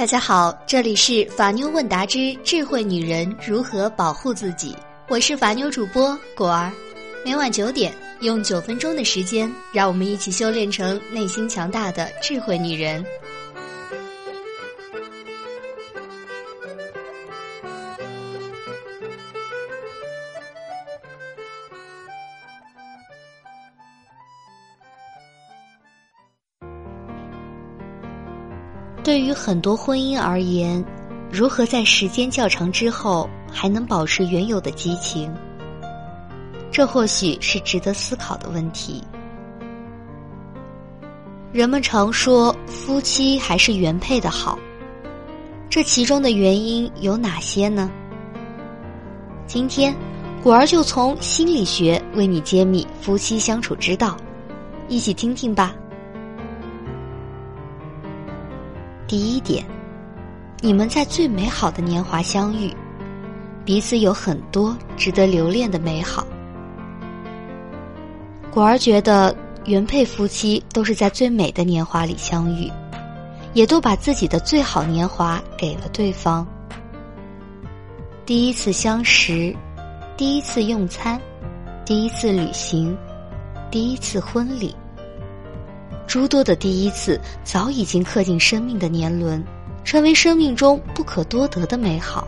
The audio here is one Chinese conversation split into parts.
大家好，这里是法妞问答之智慧女人如何保护自己，我是法妞主播果儿。每晚九点，用九分钟的时间，让我们一起修炼成内心强大的智慧女人。对于很多婚姻而言，如何在时间较长之后还能保持原有的激情？这或许是值得思考的问题。人们常说夫妻还是原配的好，这其中的原因有哪些呢？今天，果儿就从心理学为你揭秘夫妻相处之道，一起听听吧。第一点，你们在最美好的年华相遇，彼此有很多值得留恋的美好。果儿觉得，原配夫妻都是在最美的年华里相遇，也都把自己的最好年华给了对方。第一次相识，第一次用餐，第一次旅行，第一次婚礼。诸多的第一次早已经刻进生命的年轮，成为生命中不可多得的美好。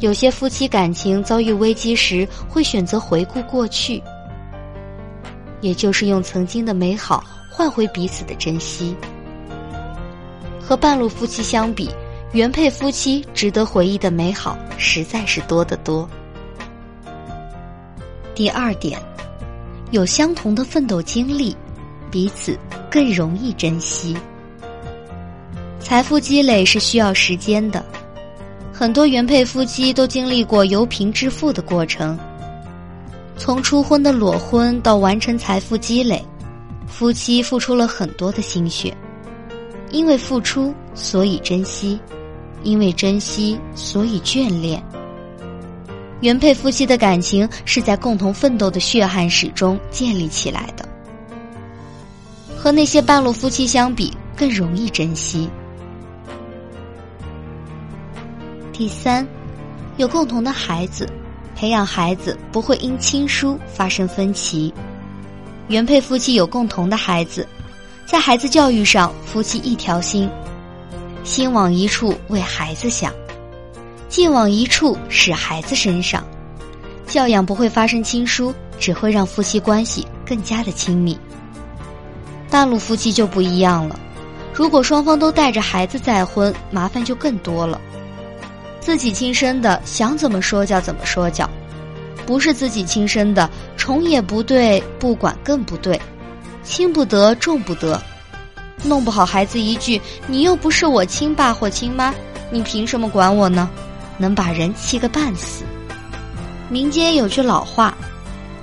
有些夫妻感情遭遇危机时，会选择回顾过去，也就是用曾经的美好换回彼此的珍惜。和半路夫妻相比，原配夫妻值得回忆的美好实在是多得多。第二点，有相同的奋斗经历。彼此更容易珍惜。财富积累是需要时间的，很多原配夫妻都经历过由贫致富的过程。从初婚的裸婚到完成财富积累，夫妻付出了很多的心血。因为付出，所以珍惜；因为珍惜，所以眷恋。原配夫妻的感情是在共同奋斗的血汗史中建立起来的。和那些半路夫妻相比，更容易珍惜。第三，有共同的孩子，培养孩子不会因亲疏发生分歧。原配夫妻有共同的孩子，在孩子教育上，夫妻一条心，心往一处为孩子想，劲往一处使孩子身上，教养不会发生亲疏，只会让夫妻关系更加的亲密。半路夫妻就不一样了，如果双方都带着孩子再婚，麻烦就更多了。自己亲生的，想怎么说教怎么说教；不是自己亲生的，宠也不对，不管更不对，轻不得，重不得，弄不好孩子一句“你又不是我亲爸或亲妈，你凭什么管我呢？”能把人气个半死。民间有句老话：“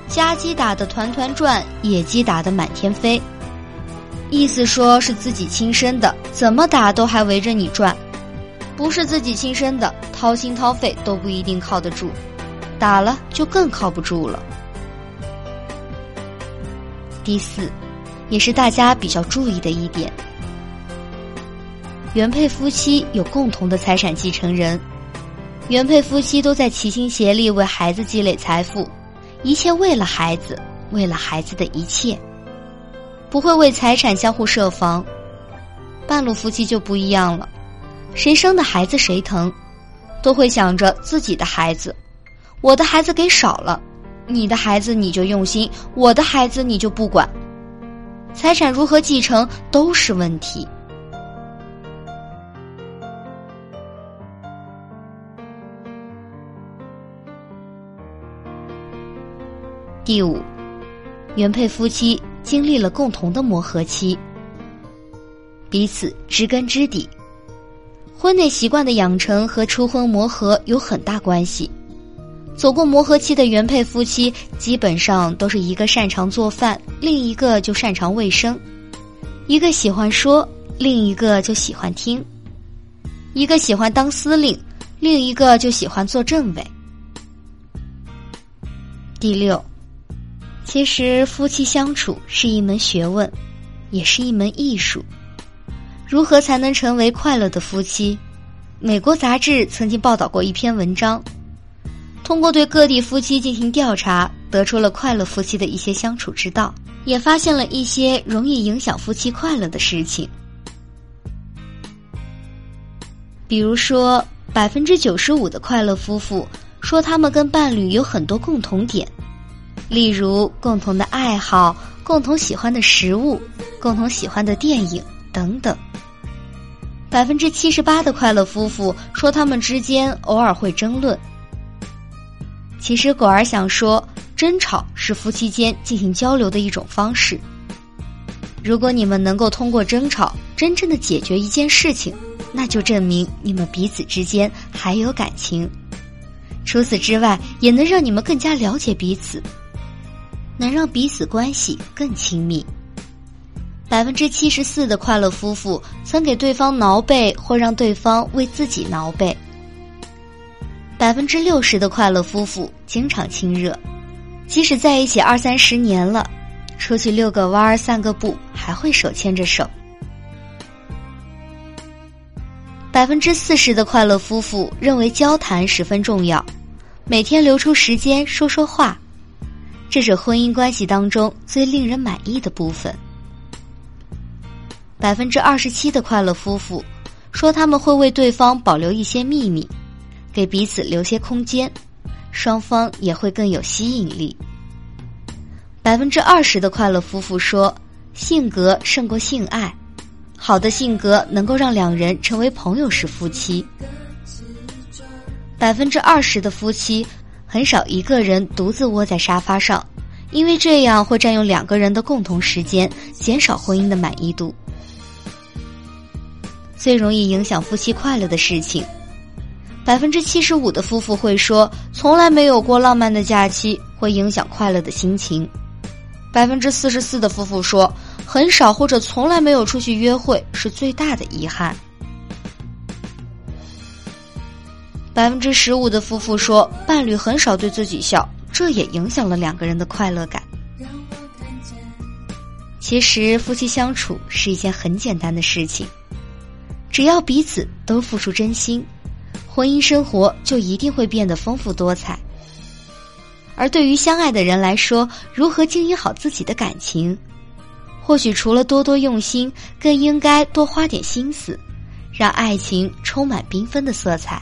家鸡打得团团转，野鸡打得满天飞。”意思说是自己亲生的，怎么打都还围着你转；不是自己亲生的，掏心掏肺都不一定靠得住，打了就更靠不住了。第四，也是大家比较注意的一点，原配夫妻有共同的财产继承人，原配夫妻都在齐心协力为孩子积累财富，一切为了孩子，为了孩子的一切。不会为财产相互设防，半路夫妻就不一样了，谁生的孩子谁疼，都会想着自己的孩子，我的孩子给少了，你的孩子你就用心，我的孩子你就不管，财产如何继承都是问题。第五，原配夫妻。经历了共同的磨合期，彼此知根知底。婚内习惯的养成和初婚磨合有很大关系。走过磨合期的原配夫妻，基本上都是一个擅长做饭，另一个就擅长卫生；一个喜欢说，另一个就喜欢听；一个喜欢当司令，另一个就喜欢做政委。第六。其实，夫妻相处是一门学问，也是一门艺术。如何才能成为快乐的夫妻？美国杂志曾经报道过一篇文章，通过对各地夫妻进行调查，得出了快乐夫妻的一些相处之道，也发现了一些容易影响夫妻快乐的事情。比如说，百分之九十五的快乐夫妇说他们跟伴侣有很多共同点，例如共同的爱好、共同喜欢的食物、共同喜欢的电影等等。百分之七十八的快乐夫妇说他们之间偶尔会争论。其实果儿想说，争吵是夫妻间进行交流的一种方式。如果你们能够通过争吵真正的解决一件事情。那就证明你们彼此之间还有感情，除此之外，也能让你们更加了解彼此，能让彼此关系更亲密。百分之七十四的快乐夫妇曾给对方挠背或让对方为自己挠背。百分之六十的快乐夫妇经常亲热，即使在一起二三十年了，出去遛个弯儿、散个步，还会手牵着手。百分之四十的快乐夫妇认为交谈十分重要，每天留出时间说说话，这是婚姻关系当中最令人满意的部分。百分之二十七的快乐夫妇说他们会为对方保留一些秘密，给彼此留些空间，双方也会更有吸引力。百分之二十的快乐夫妇说性格胜过性爱。好的性格能够让两人成为朋友式夫妻。百分之二十的夫妻很少一个人独自窝在沙发上，因为这样会占用两个人的共同时间，减少婚姻的满意度。最容易影响夫妻快乐的事情，百分之七十五的夫妇会说从来没有过浪漫的假期，会影响快乐的心情。百分之四十四的夫妇说。很少或者从来没有出去约会是最大的遗憾。百分之十五的夫妇说，伴侣很少对自己笑，这也影响了两个人的快乐感。其实，夫妻相处是一件很简单的事情，只要彼此都付出真心，婚姻生活就一定会变得丰富多彩。而对于相爱的人来说，如何经营好自己的感情？或许除了多多用心，更应该多花点心思，让爱情充满缤纷的色彩。